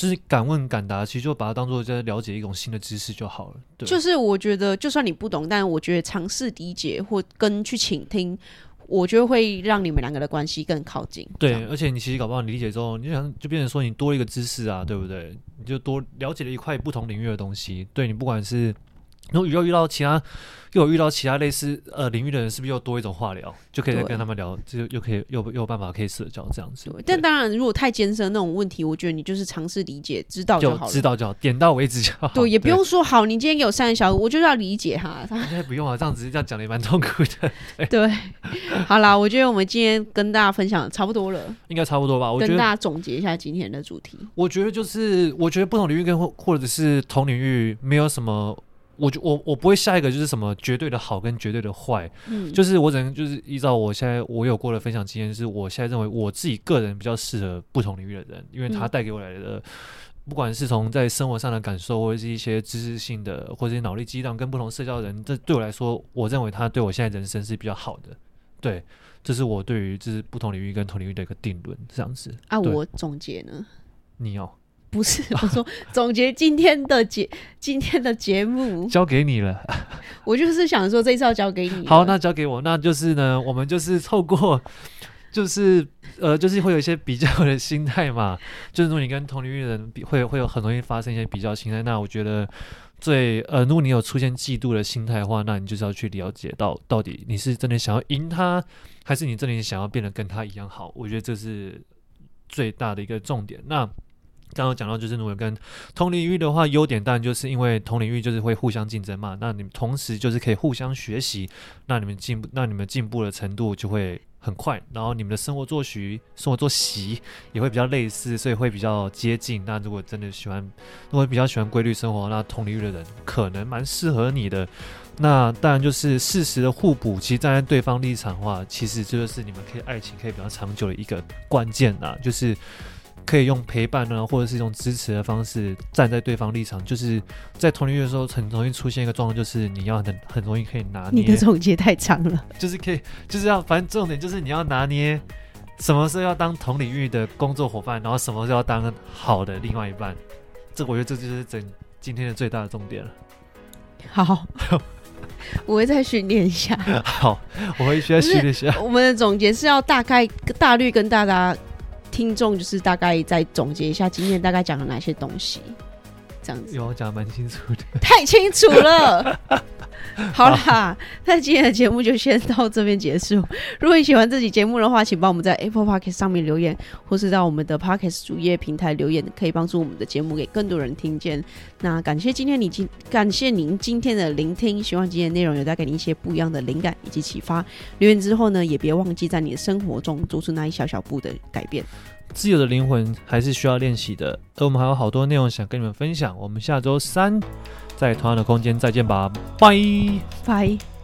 就是敢问敢答，其实就把它当做在了解一种新的知识就好了。对，就是我觉得，就算你不懂，但我觉得尝试理解或跟去倾听，我觉得会让你们两个的关系更靠近。对，而且你其实搞不好你理解之后，你就想就变成说你多一个知识啊，对不对？你就多了解了一块不同领域的东西。对，你不管是。如果又遇到其他，又有遇到其他类似呃领域的人，是不是又多一种话聊，就可以再跟他们聊，就又可以又又有办法可以社交这样子。但当然，如果太艰深那种问题，我觉得你就是尝试理解，知道就好，知道就好，点到为止就好。对，也 不用说好，你今天给我三个小时，我就是要理解哈。应 该不用啊，这样子这样讲的也蛮痛苦的。对，对好啦，我觉得我们今天跟大家分享的差不多了，应该差不多吧？我觉得跟大家总结一下今天的主题。我觉得就是，我觉得不同领域跟或或者是同领域没有什么。我就我我不会下一个就是什么绝对的好跟绝对的坏，嗯，就是我只能就是依照我现在我有过的分享经验，是我现在认为我自己个人比较适合不同领域的人，因为他带给我来的，不管是从在生活上的感受，或者是一些知识性的，或者是脑力激荡，跟不同社交的人，这对我来说，我认为他对我现在人生是比较好的。对，这是我对于就是不同领域跟同领域的一个定论，这样子。啊，我总结呢？你要、哦。不是，我说总结今天的节今天的节目交给你了。我就是想说这一次要交给你。好，那交给我，那就是呢，我们就是透过，就是呃，就是会有一些比较的心态嘛。就是如果你跟同龄人比，会会有很容易发生一些比较心态。那我觉得最呃，如果你有出现嫉妒的心态的话，那你就是要去了解到到底你是真的想要赢他，还是你真的想要变得跟他一样好？我觉得这是最大的一个重点。那。刚刚讲到，就是如果跟同领域的话，优点当然就是因为同领域就是会互相竞争嘛。那你们同时就是可以互相学习，那你们进步，那你们进步的程度就会很快。然后你们的生活作息、生活作息也会比较类似，所以会比较接近。那如果真的喜欢，如果比较喜欢规律生活，那同领域的人可能蛮适合你的。那当然就是适时的互补。其实站在对方立场的话，其实这就是你们可以爱情可以比较长久的一个关键呐，就是。可以用陪伴呢，或者是一种支持的方式，站在对方立场，就是在同龄的时候很容易出现一个状况，就是你要很很容易可以拿捏。你的总结太长了，就是可以，就是要反正重点就是你要拿捏，什么时候要当同领域的工作伙伴，然后什么时候要当好的另外一半。这我觉得这就是整今天的最大的重点了。好，我会再训练一下。好，我会需要训练一下。我们的总结是要大概大略跟大家。听众就是大概再总结一下今天大概讲了哪些东西，这样子。有讲蛮清楚的，太清楚了。好啦，那今天的节目就先到这边结束。如果你喜欢这期节目的话，请帮我们在 Apple Podcast 上面留言，或是到我们的 Podcast 主页平台留言，可以帮助我们的节目给更多人听见。那感谢今天你今感谢您今天的聆听，希望今天内容有带给你一些不一样的灵感以及启发。留言之后呢，也别忘记在你的生活中做出那一小小步的改变。自由的灵魂还是需要练习的，而我们还有好多内容想跟你们分享。我们下周三在同样的空间再见吧，拜拜。